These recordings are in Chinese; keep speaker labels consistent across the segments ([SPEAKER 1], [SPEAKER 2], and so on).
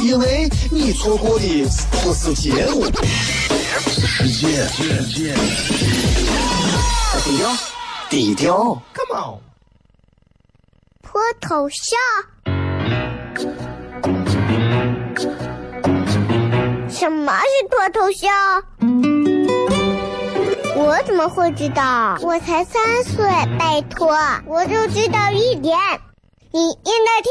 [SPEAKER 1] 因为你错过的不是节目，
[SPEAKER 2] 是时间。
[SPEAKER 1] 低调，低调，Come on，
[SPEAKER 3] 脱头像？什么是脱头像？我怎么会知道？我才三岁，拜托，我就知道一点。你应该听，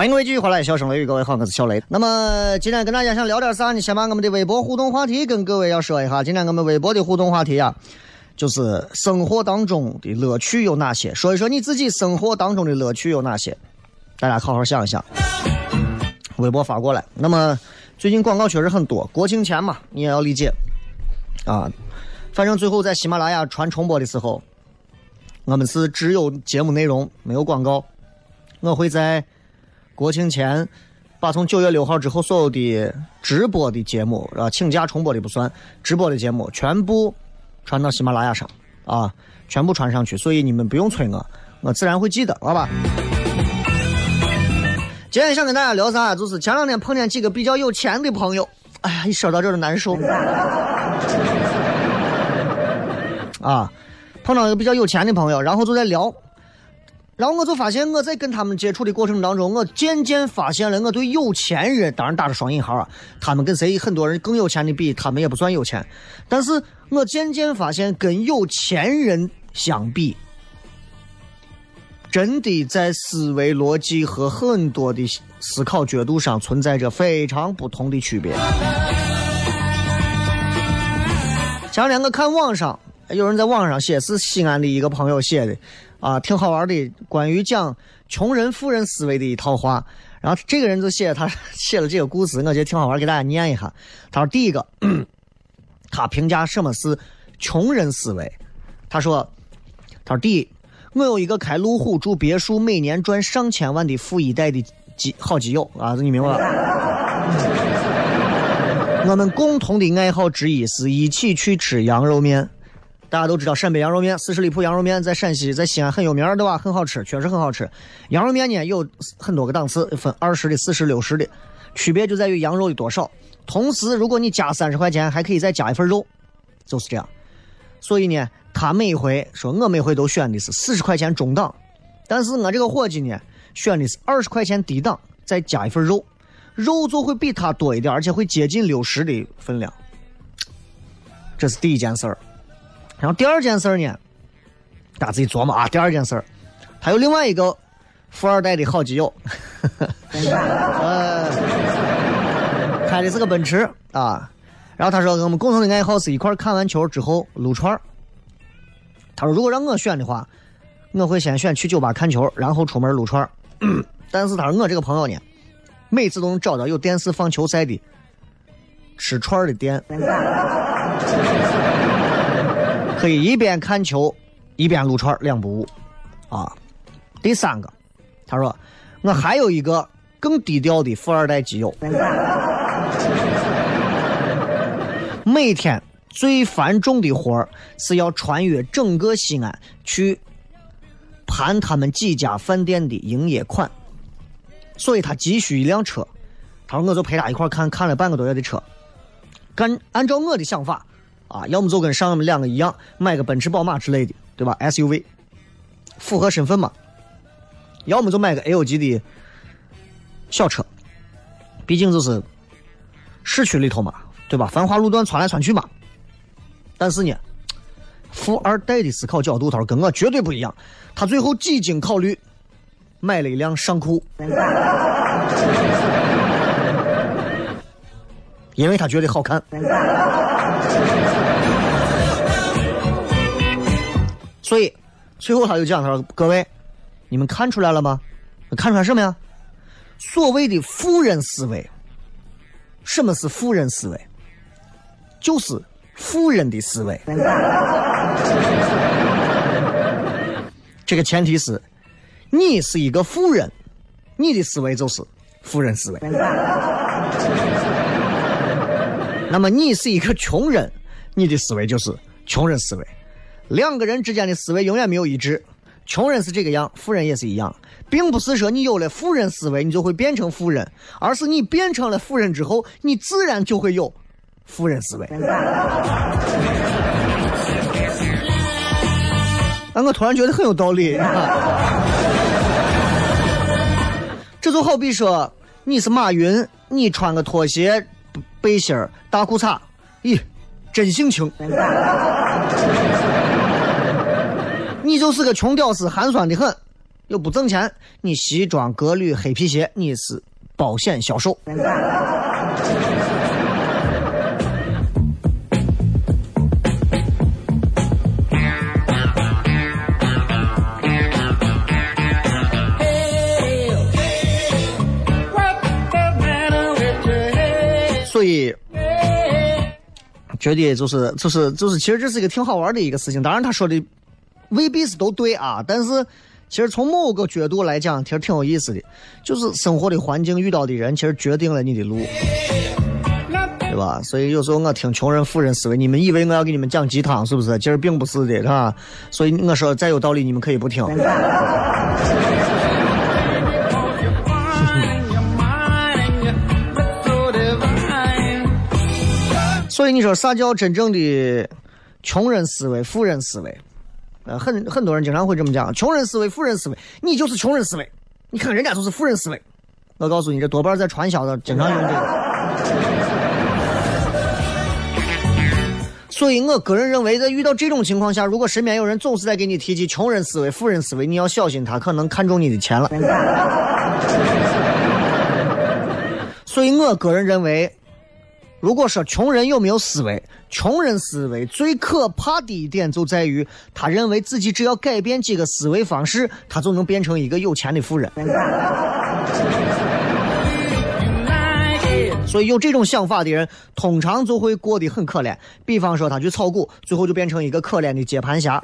[SPEAKER 4] 欢迎各位继续回来，笑声雷雨，各位好，我是小雷。那么今天跟大家想聊点啥呢？先把我们的微博互动话题跟各位要说一下。今天我们微博的互动话题啊，就是生活当中的乐趣有哪些？说一说你自己生活当中的乐趣有哪些？大家好好想一想。微博发过来。那么最近广告确实很多，国庆前嘛，你也要理解啊。反正最后在喜马拉雅传重播的时候，我们是只有节目内容，没有广告。我会在。国庆前，把从九月六号之后所有的直播的节目啊，请假重播的不算，直播的节目全部传到喜马拉雅上啊，全部传上去。所以你们不用催我，我自然会记得，好吧？今天想跟大家聊啥？就是前两天碰见几个比较有钱的朋友，哎呀，一说到这儿就难受。啊，碰到一个比较有钱的朋友，然后就在聊。然后我就发现，我在跟他们接触的过程当中，我渐渐发现了，我对有钱人，当然打着双引号啊，他们跟谁很多人更有钱的比，他们也不算有钱。但是我渐渐发现，跟有钱人相比，真的在思维逻辑和很多的思考角度上存在着非常不同的区别。前两天我看网上有人在网上写，是西安的一个朋友写的。啊，挺好玩的，关于讲穷人富人思维的一套话。然后这个人就写他 写了这个故事，我觉得挺好玩，给大家念一下。他说：“第一个，他评价什么是穷人思维。他说：他说第一，我有一个开路虎住别墅，每年赚上千万的富一代的基好基友啊，你明白了？我们共同的爱好之一是一起去吃羊肉面。”大家都知道陕北羊肉面，四十里铺羊肉面在陕西，在西安很有名，对吧？很好吃，确实很好吃。羊肉面呢有很多个档次，分二十的、四十、六十的，区别就在于羊肉的多少。同时，如果你加三十块钱，还可以再加一份肉，就是这样。所以呢，他每回说我每回都选的是四十块钱中档，但是我这个伙计呢选的是二十块钱低档，再加一份肉，肉就会比他多一点，而且会接近六十的分量。这是第一件事儿。然后第二件事呢，大家自己琢磨啊。第二件事他有另外一个富二代的好基友，呃，开的是个奔驰啊。然后他说，我们共同的爱好是一块看完球之后撸串他说，如果让我选的话，我会先选去酒吧看球，然后出门撸串 但是他说，我这个朋友呢，每次都能找到有电视放球赛的吃串的店。可以一边看球，一边撸串两不误，啊！第三个，他说我还有一个更低调的富二代基友。每天最繁重的活儿是要穿越整个西安去盘他们几家饭店的营业款，所以他急需一辆车。他说我就陪他一块看看了半个多月的车，干按照我的想法啊，要么就跟上面两个一样，买个奔驰、宝马之类的，对吧？SUV 符合身份嘛。要么就买个 L 级的小车，毕竟就是市区里头嘛，对吧？繁华路段窜来窜去嘛。但是呢，富二代的思考角度，他说跟我绝对不一样。他最后几经考虑，买了一辆尚酷，因为他觉得好看。所以最后他就讲，他说各位。你们看出来了吗？看出来什么呀？所谓的富人思维，什么是富人思维？就是富人的思维。这个前提是，你是一个富人，你的思维就是富人思维。那么你是一个穷人，你的思维就是穷人思维。两个人之间的思维永远没有一致。穷人是这个样，富人也是一样，并不是说你有了富人思维，你就会变成富人，而是你变成了富人之后，你自然就会有富人思维。啊，我突然觉得很有道理。这就好比说，你是马云，你穿个拖鞋、背心大裤衩，咦，真性情。你就是个穷屌丝，寒酸的很，又不挣钱。你西装革履黑皮鞋，你是保险销售。所以，觉得就是就是就是，其实这是一个挺好玩的一个事情。当然，他说的。未必是都对啊，但是其实从某个角度来讲，其实挺有意思的。就是生活的环境遇到的人，其实决定了你的路，对吧？所以有时候我听穷人富人思维，你们以为我要给你们讲鸡汤是不是？其实并不是的，是吧？所以我说再有道理，你们可以不听。所以你说啥叫真正的穷人思维、富人思维？很很多人经常会这么讲，穷人思维、富人思维，你就是穷人思维。你看人家都是富人思维。我告诉你，这多半在传销的经常用这个。所以我个人认为，在遇到这种情况下，如果身边有人总是在给你提及穷人思维、富人思维，你要小心，他可能看中你的钱了。所以我个人认为。如果说穷人有没有思维？穷人思维最可怕的一点就在于，他认为自己只要改变几个思维方式，他就能变成一个有钱的富人。所以有这种想法的人，通常就会过得很可怜。比方说，他去炒股，最后就变成一个可怜的接盘侠。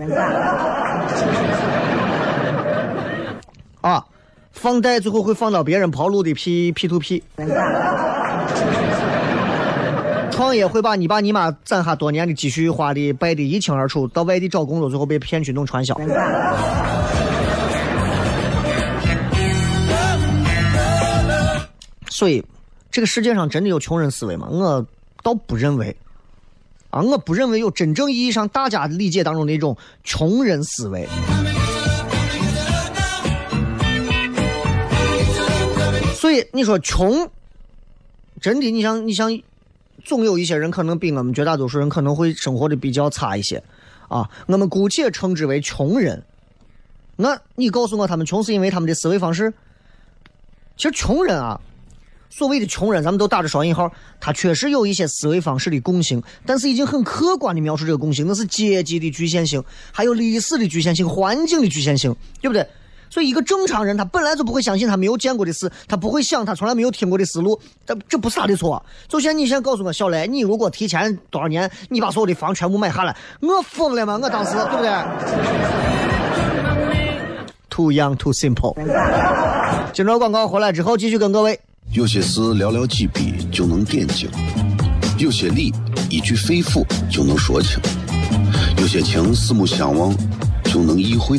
[SPEAKER 4] 啊，放贷最后会放到别人跑路的 P P to P。创业会把你爸你妈攒下多年的积蓄花的败的一清二楚，到外地找工作，最后被骗去弄传销。所以，这个世界上真的有穷人思维吗？我倒不认为。啊，我不认为有真正意义上大家理解当中的一种穷人思维。所以你说穷，真的，你想，你想。总有一些人可能比我们绝大多数人可能会生活的比较差一些，啊，我们姑且称之为穷人。那你告诉我，他们穷是因为他们的思维方式？其实穷人啊，所谓的穷人，咱们都打着双引号，他确实有一些思维方式的共性，但是已经很客观的描述这个共性，那是阶级的局限性，还有历史的局限性、环境的局限性，对不对？所以，一个正常人他本来就不会相信他没有见过的事，他不会想他从来没有听过的思路，这这不是他的错。就像你先告诉我，小雷，你如果提前多少年，你把所有的房全部买下来，我疯了吗？我当时对不对？Too young, too simple。今朝广告回来之后，继续跟各位。
[SPEAKER 2] 有些事寥寥几笔就能点睛，有些理一句肺腑就能说清，有些情四目相望就能意会，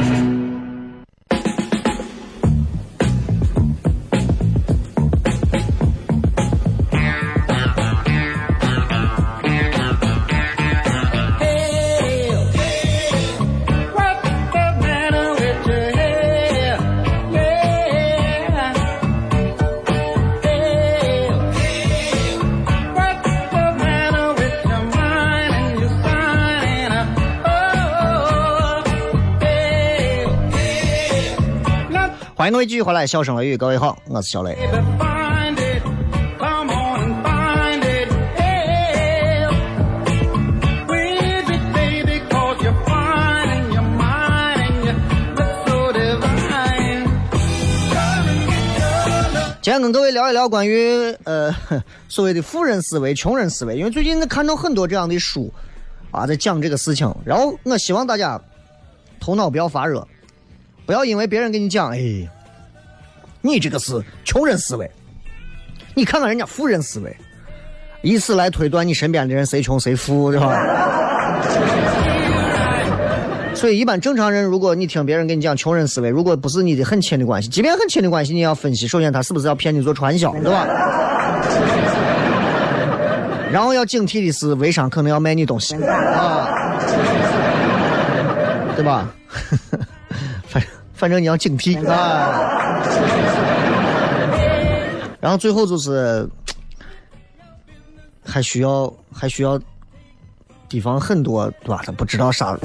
[SPEAKER 4] 欢迎各位继续回来，笑声雷雨，各位好，我是小雷。今天跟各位聊一聊关于呃所谓的富人思维、穷人思维，因为最近看到很多这样的书啊，在讲这个事情，然后我希望大家头脑不要发热。不要因为别人跟你讲，哎，你这个是穷人思维，你看看人家富人思维，以此来推断你身边的人谁穷谁富，对吧？所以，一般正常人，如果你听别人跟你讲穷人思维，如果不是你的很亲的关系，即便很亲的关系，你要分析，首先他是不是要骗你做传销，对吧？然后要警惕的是，微商可能要卖你东西，啊，对吧？反正你要警惕啊！然后最后就是，还需要还需要提防很多，对吧？他不知道啥。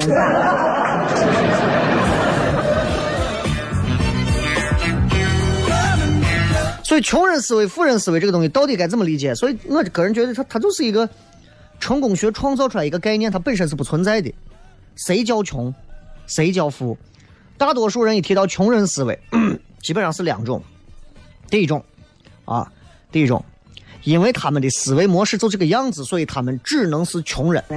[SPEAKER 4] 所以穷人思维、富人思维这个东西到底该怎么理解？所以我个人觉得，它它就是一个成功学创造出来一个概念，它本身是不存在的。谁叫穷？谁叫富？大多数人一提到穷人思维，基本上是两种。第一种，啊，第一种，因为他们的思维模式就这个样子，所以他们只能是穷人。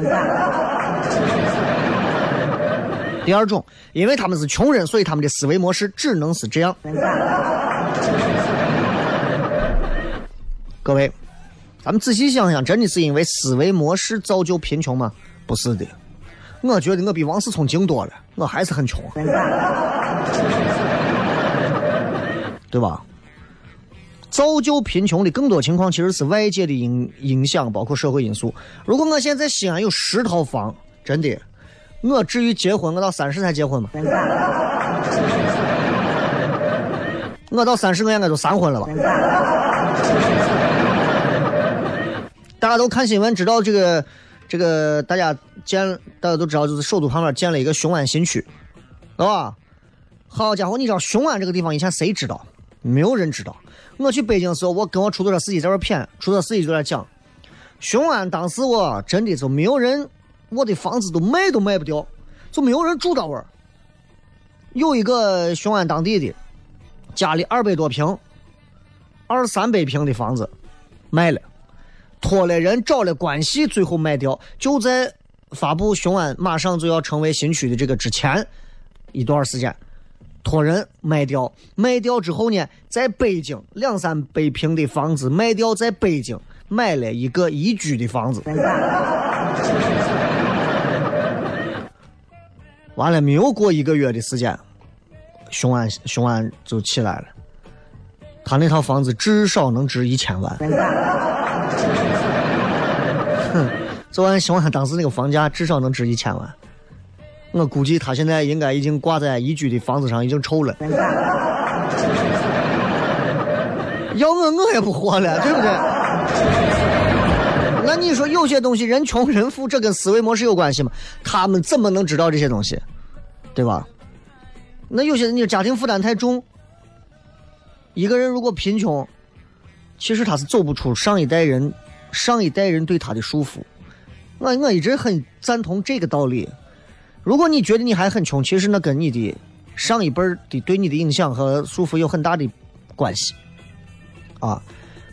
[SPEAKER 4] 第二种，因为他们是穷人，所以他们的思维模式只能是这样。各位，咱们仔细想想，真的是因为思维模式造就贫穷吗？不是的。我觉得我比王思聪精多了，我还是很穷，对吧？造就贫穷的更多情况其实是外界的影影响，包括社会因素。如果我现在西安有十套房，真的，我至于结婚，我到三十才结婚吗？我到三十，我应该就三婚了吧？大家都看新闻知道这个。这个大家建，大家都知道，就是首都旁边建了一个雄安新区，对吧？好家伙，你知道雄安这个地方以前谁知道？没有人知道。我去北京的时候，我跟我出租车司机在这谝，出租车司机就在讲，雄安当时我真的就没有人，我的房子都卖都卖不掉，就没有人住到位儿。有一个雄安当地的，家里二百多平，二三百平的房子卖了。托了人找了关系，最后卖掉。就在发布雄安马上就要成为新区的这个之前一段时间，托人卖掉，卖掉之后呢，在北京两三百平的房子卖掉，在北京买了一个宜居的房子。完了，没有过一个月的时间，雄安雄安就起来了。他那套房子至少能值一千万。哼，昨晚凶案当时那个房价至少能值一千万。我估计他现在应该已经挂在宜居的房子上，已经臭了。要我我也不活了，对不对？那你说有些东西人穷人富，这跟思维模式有关系吗？他们怎么能知道这些东西，对吧？那有些人你家庭负担太重，一个人如果贫穷，其实他是走不出上一代人上一代人对他的束缚。我我一直很赞同这个道理。如果你觉得你还很穷，其实那跟你的上一辈的对你的影响和束缚有很大的关系，啊，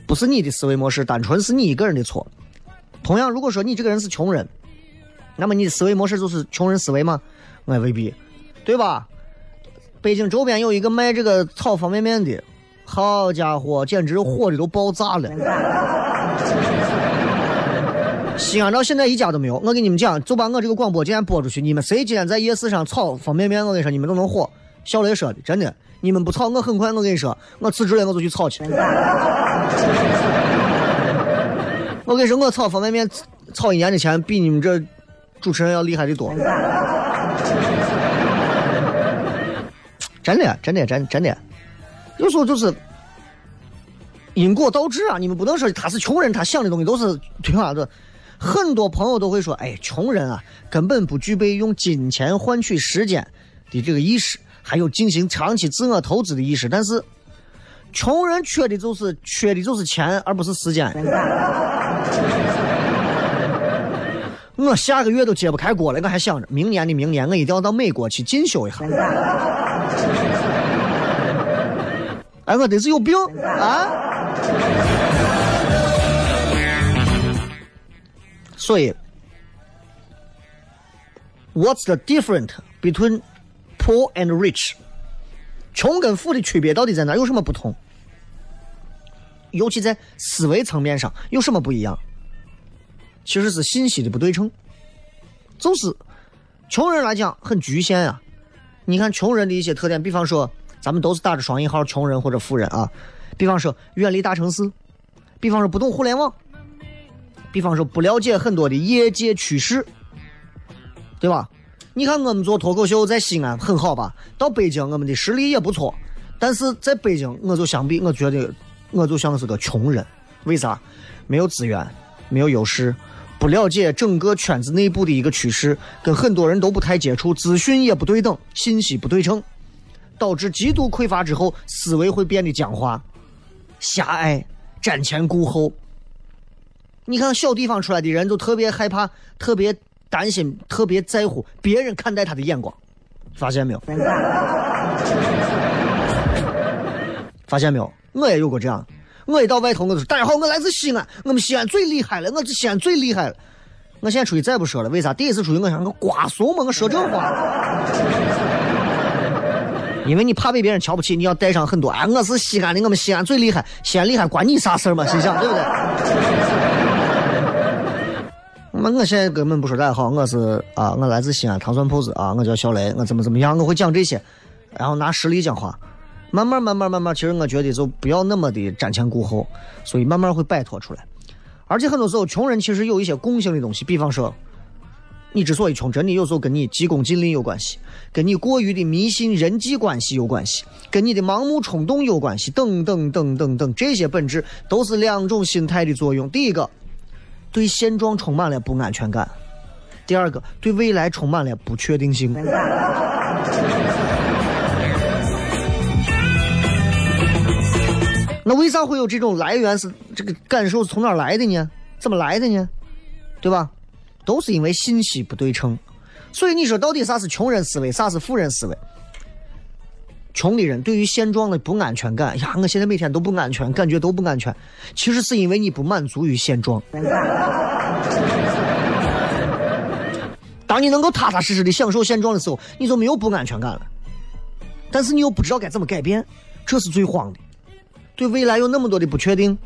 [SPEAKER 4] 不是你的思维模式，单纯是你一个人的错。同样，如果说你这个人是穷人，那么你的思维模式就是穷人思维吗？我也未必，对吧？北京周边有一个卖这个炒方便面的，好家伙，简直火的都爆炸了。西安到现在一家都没有。我跟你们讲，就把我这个广播今天播出去，你们谁今天在夜市上炒方便面，我跟你说，你们都能火。小雷说的，真的，你们不炒，我很快，我跟你说，我辞职了，我就去炒去。我跟你说，我炒方便面炒一年的钱，比你们这主持人要厉害的多。真的，真的，真真的，有时候就是因果倒置啊！你们不能说他是穷人，他想的东西都是对吧？的。很多朋友都会说：“哎，穷人啊，根本不具备用金钱换取时间的这个意识，还有进行长期自我投资的意识。但是，穷人缺的就是缺的就是钱，而不是时间。我 下个月都揭不开锅了，我还想着明年的明年，我一定要到美国去进修一下。哎，我得是有病啊！”所以，What's the difference between poor and rich？穷跟富的区别到底在哪？有什么不同？尤其在思维层面上有什么不一样？其实是信息的不对称。就是穷人来讲很局限啊。你看穷人的一些特点，比方说咱们都是打着双引号穷人或者富人啊。比方说远离大城市，比方说不懂互联网。比方说不了解很多的业界趋势，对吧？你看我们做脱口秀在西安很好吧？到北京我们的实力也不错，但是在北京我就相比，我觉得我就像是个穷人。为啥？没有资源，没有优势，不了解整个圈子内部的一个趋势，跟很多人都不太接触，资讯也不对等，信息不对称，导致极度匮乏之后，思维会变得僵化、狭隘、瞻前顾后。你看小地方出来的人，都特别害怕、特别担心、特别在乎别人看待他的眼光，发现没有？发现没有？我也有过这样。我一到外头，我就说：“大家好，我来自西安，我们西安最厉害了，我这西安最厉害了。”我现在出去再不说了，为啥？第一次出去，我想我瓜怂嘛，我说这话，因为你怕被别人瞧不起，你要带上很多。哎，我是西安的，我们西安最厉害，西安厉害关你啥事儿嘛？心想对不对？那我现在根本不说大家好，我是啊，我来自西安糖蒜铺子啊，我叫小雷，我怎么怎么样，我会讲这些，然后拿实力讲话，慢慢慢慢慢慢，其实我觉得就不要那么的瞻前顾后，所以慢慢会摆脱出来。而且很多时候，穷人其实有一些共性的东西，比方说，你之所以穷，真的有时候跟你急功近利有关系，跟你过于的迷信人际关系有关系，跟你的盲目冲动有关系，等等等等等，这些本质都是两种心态的作用。第一个。对现状充满了不安全感，第二个对未来充满了不确定性。那为啥会有这种来源？是这个感受是从哪来的呢？怎么来的呢？对吧？都是因为信息不对称。所以你说到底啥是穷人思维，啥是富人思维？穷的人对于现状的不安全感，呀，我现在每天都不安全，感觉都不安全。其实是因为你不满足于现状。当你能够踏踏实实的享受现状的时候，你就没有不安全感了。但是你又不知道该怎么改变，这是最慌的。对未来有那么多的不确定，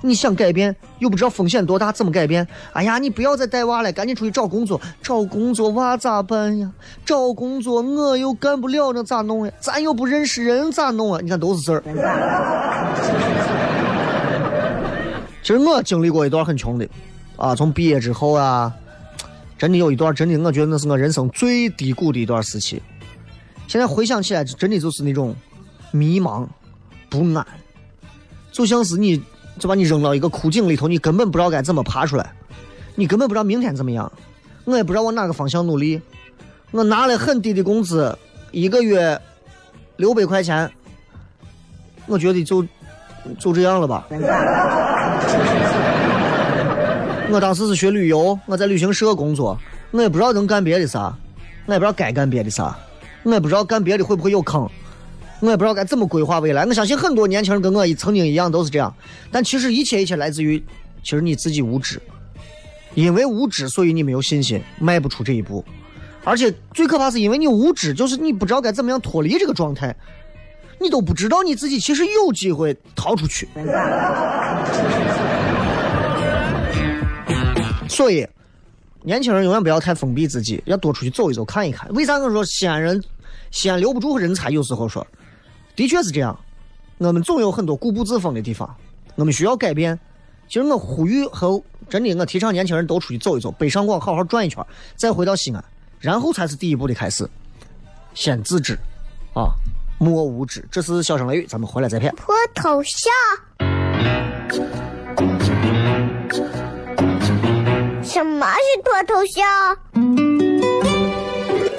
[SPEAKER 4] 你想改变又不知道风险多大，怎么改变？哎呀，你不要再带娃了，赶紧出去找工作。找工作娃咋办呀？找工作我又干不了，那咋弄呀？咱又不认识人，咋弄啊？你看都是事儿。其实我经历过一段很穷的，啊，从毕业之后啊，真的有一段，真的我觉得那是我人生最低谷的一段时期。现在回想起来，真的就是那种迷茫、不安，就像是你就把你扔到一个枯井里头，你根本不知道该怎么爬出来，你根本不知道明天怎么样，我也不知道往哪个方向努力。我拿了很低的工资，一个月六百块钱，我觉得就就这样了吧。我当时是学旅游，我在旅行社工作，我也不知道能干别的啥，我也不知道该干别的啥，我也不知道干别的会不会有坑，我也不知道该怎么规划未来。我相信很多年轻人跟我曾经一样都是这样，但其实一切一切来自于，其实你自己无知，因为无知，所以你没有信心，迈不出这一步。而且最可怕是因为你无知，就是你不知道该怎么样脱离这个状态，你都不知道你自己其实有机会逃出去。所以，年轻人永远不要太封闭自己，要多出去走一走、看一看。为啥我说西安人，西安留不住人才？有时候说，的确是这样。我们总有很多固步自封的地方，我们需要改变。其实我呼吁和真的，我提倡年轻人都出去走一走，北上广好好转一圈，再回到西安，然后才是第一步的开始。先自知，啊，莫无知。这是小声雷雨，咱们回来再片。
[SPEAKER 3] 脱头像。什么是脱头像？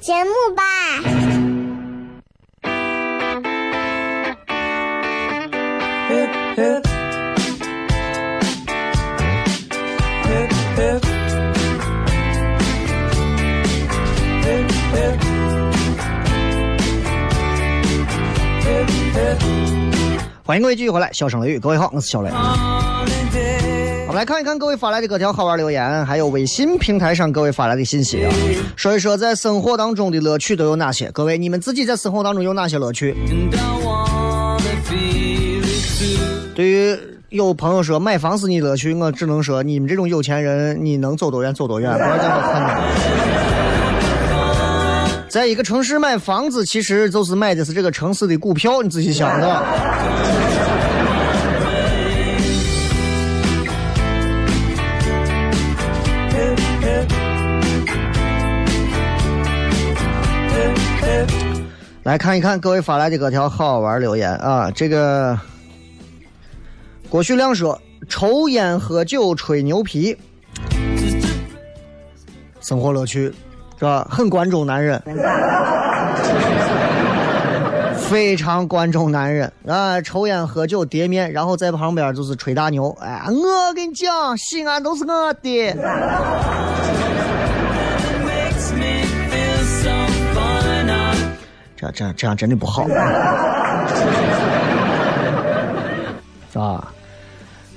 [SPEAKER 3] 节目吧。
[SPEAKER 4] 欢迎各位继续回来，笑声雷雨，各位好，我是小雷。来看一看各位发来的各条好玩留言，还有微信平台上各位发来的信息啊，说一说在生活当中的乐趣都有哪些？各位，你们自己在生活当中有哪些乐趣？对于有朋友说买房是你乐趣，我只能说你们这种有钱人，你能走多远走多远，不要讲多困难。在一个城市买房子，其实就是买的是这个城市的股票，你仔细想的。来看一看各位发来的各条好玩留言啊！这个郭旭亮说：“抽烟喝酒吹牛皮，生活乐趣是吧？很关注男人，非常关注男人啊！抽烟喝酒叠面，然后在旁边就是吹大牛。哎，我跟你讲，西安都是我的。”这样这样这样真的不好，是 吧？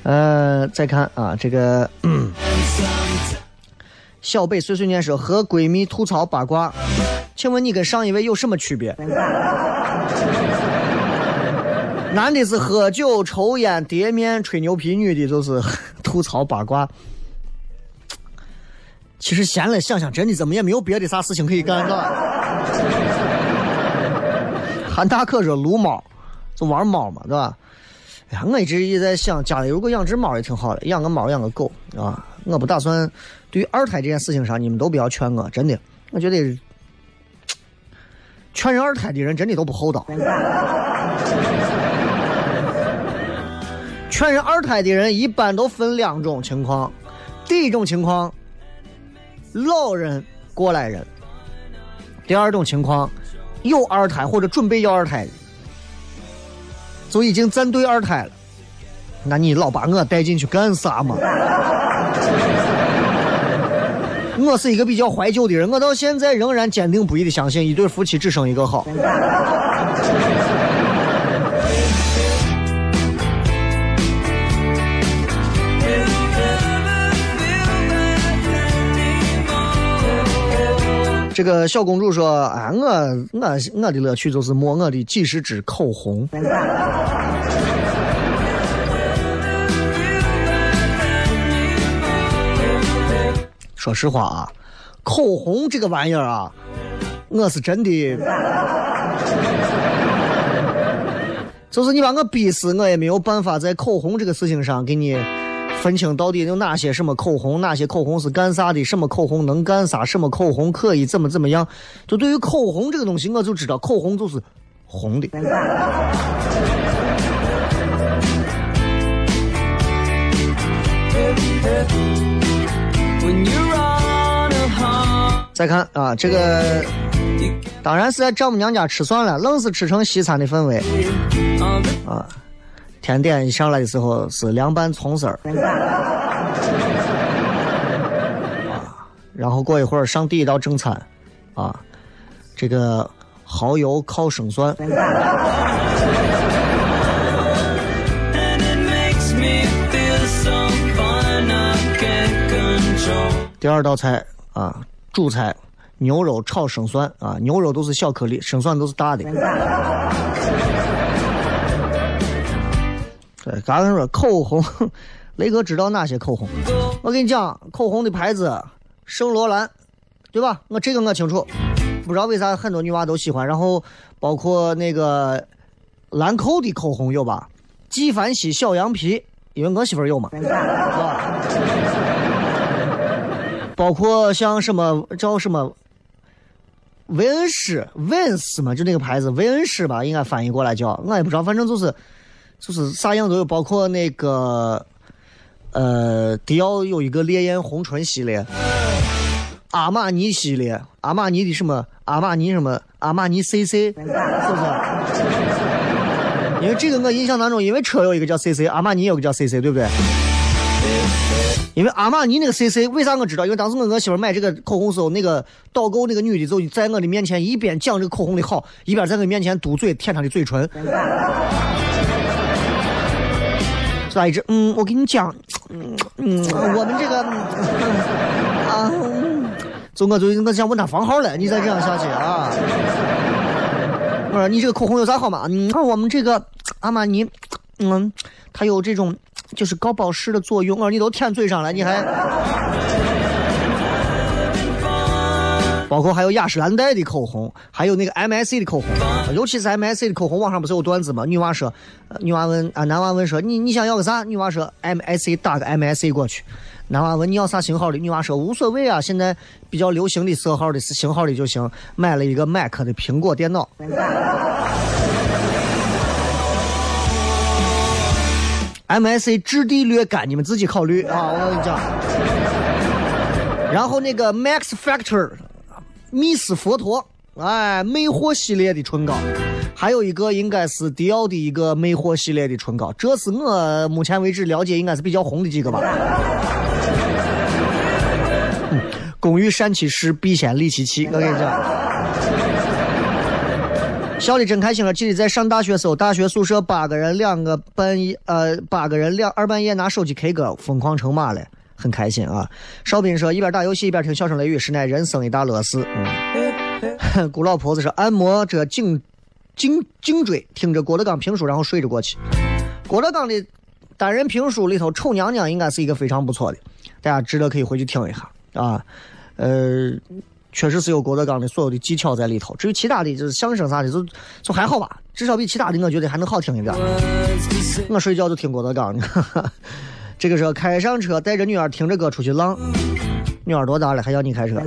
[SPEAKER 4] 呃，再看啊，这个小北碎碎念说和闺蜜吐槽八卦，请问你跟上一位有什么区别？男的是喝酒、抽烟、叠面、吹牛皮，女的就是 吐槽八卦。其实闲了想想，真的怎么也没有别的啥事情可以干，是吧。韩大可说撸猫，就玩猫嘛，对吧？哎呀，我一直也在想，家里如果养只猫也挺好的，养个猫养个狗啊。我不打算对于二胎这件事情上，你们都不要劝我，真的，我觉得劝人二胎的人真的都不厚道。劝人二胎的人一般都分两种情况，第一种情况，老人过来人；第二种情况。有二胎或者准备要二胎的，就已经站队二胎了，那你老把我带进去干啥嘛？我是一个比较怀旧的人，我到现在仍然坚定不移的相信一对夫妻只生一个好。这个小公主说：“啊，我我我的乐趣就是摸我的几十支口红。”说实话啊，口红这个玩意儿啊，我是真的，就是你把我逼死，我也没有办法在口红这个事情上给你分清到底有哪些什么口红，哪些口红是干啥的，什么口红能干啥，什么口红可以怎么怎么样。就对于口红这个东西，我就知道口红就是红的。再看啊，这个当然是在丈母娘家吃算了，愣是吃成西餐的氛围啊。甜点一上来的时候是凉拌葱丝儿啊，然后过一会儿上第一道正餐啊，这个蚝油烤生蒜。第二道菜啊，主菜牛肉炒生蒜啊，牛肉都是小颗粒，生蒜都是大的。对，刚刚说口红，雷哥知道哪些口红？我跟你讲，口红的牌子，圣罗兰，对吧？我这个我清楚，不知道为啥很多女娃都喜欢。然后包括那个兰蔻的口红有吧？纪梵希小羊皮，因为我媳妇有嘛，是吧？包括像什么叫什么维恩诗、维恩斯嘛，就那个牌子维恩诗吧，应该翻译过来叫，我也不知道，反正就是。就是啥样都有，包括那个，呃，迪奥有一个烈焰红唇系列，阿玛尼系列，阿玛尼的什么，阿玛尼什么，阿玛尼 CC，是不是？因为这个我印象当中，因为车有一个叫 CC，阿玛尼有个叫 CC，对不对？因为阿玛尼那个 CC，为啥我知道？因为当时我跟我媳妇买这个口红时候，那个导购那个女的就在我的面前一边讲这个口红的好，一边在我面前嘟嘴舔她的嘴唇。是一只嗯，我跟你讲，嗯嗯，我们这个啊，就我就我想问他房号了，你再这样下去啊？我说你这个口红有啥好吗？嗯，我们这个阿玛尼，嗯，它有这种就是高保湿的作用。我说你都舔嘴上了，你还？包括还有雅诗兰黛的口红，还有那个 M I C 的口红，尤其是 M I C 的口红，网上不是有段子吗？女娃说，女娃问啊，男娃问说，你你想要个啥？女娃说 M I C 打个 M I C 过去。男娃问你要啥型号的？女娃说无所谓啊，现在比较流行的色号的型号的就行。买了一个 Mac 的苹果电脑。M I C 质地略干，你们自己考虑啊，我跟你讲。然后那个 Max Factor。蜜丝佛陀，哎，魅惑系列的唇膏，还有一个应该是迪奥的一个魅惑系列的唇膏，这是我目前为止了解应该是比较红的几个吧。工欲善其事，必先利其器。我跟你讲，笑的真开心了。记得在上大学时候，大学宿舍八个人，两个半夜，呃，八个人两二半夜拿手机 K 歌，疯狂成马了。很开心啊！邵斌说一边打游戏一边听笑声雷雨，实乃人生一大乐事。嗯，姑老婆子说按摩着颈颈颈椎，听着郭德纲评书然后睡着过去。郭德纲的单人评书里头，丑娘娘应该是一个非常不错的，大家值得可以回去听一下啊。呃，确实是有郭德纲的所有的技巧在里头。至于其他的就是相声啥的，就就还好吧，至少比其他的我觉得还能好听一点。我睡觉就听郭德纲。这个时候开上车，带着女儿听着歌出去浪。女儿多大了，还要你开车？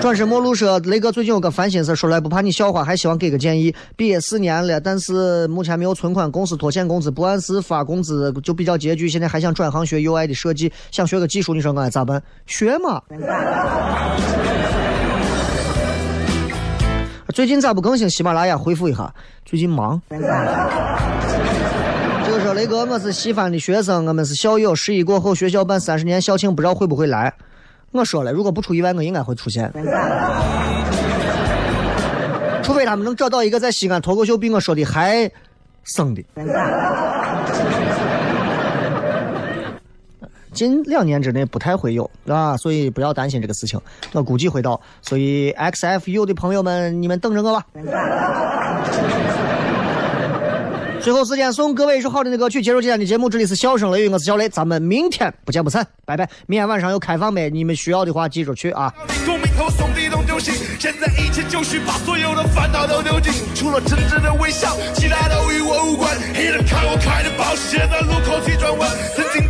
[SPEAKER 4] 转身陌路说：“雷哥最近有个烦心事，说来不怕你笑话，还希望给个建议。毕业四年了，但是目前没有存款，公司拖欠工资，不按时发工资，就比较拮据。现在还想转行学 UI 的设计，想学个技术，你说我该咋办？学嘛。”
[SPEAKER 5] 最近咋不更新喜马拉雅？回复一下，最近忙。雷哥，我是西番的学生，我们是校友。十一过后，学校办三十年校庆，不知道会不会来。我说了，如果不出意外，我应该会出现。除非他们能找到一个在西安脱口秀比我说的还生的。近两年之内不太会有，啊，所以不要担心这个事情。我估计会到，所以 XFU 的朋友们，你们等着我吧。最后时间送各位一首好听的歌曲，结束今天的节目。这里是笑声雷雨，我是小雷，咱们明天不见不散，拜拜。明天晚上有开放没，你们需要的话记住去啊。现在一切就绪，把所有的烦恼都丢尽，除了真挚的微笑，其他都与我无关。黑人看我开的保时捷在路口急转弯，曾经对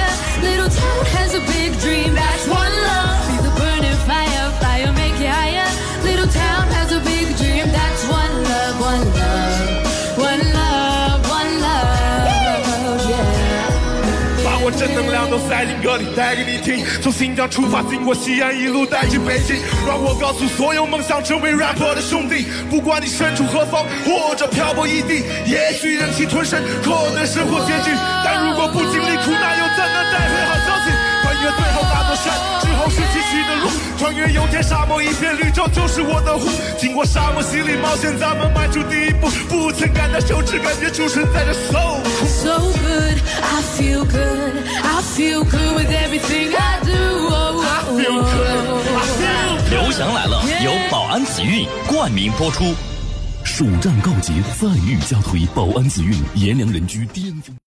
[SPEAKER 5] 带领歌里，带给你听。从新疆出发，经过西安，一路带去北京。让我告诉所有梦想成为 rapper 的兄弟，不管你身处何方，或者漂泊异地，也许忍气吞声，可能生活拮据。但如果不经历苦难，又怎能带回好消息？翻越最后那座山，是崎岖的路。穿越油田沙漠，一片绿洲就是我的湖。经过沙漠洗礼冒险，咱们迈出第一步，不曾感到羞耻，感觉出生在这 so so good, I feel good, I feel good with everything I do. 刘翔来了，由保安紫韵冠名播出。暑战告捷，再遇加推，保安紫韵炎凉人居巅峰。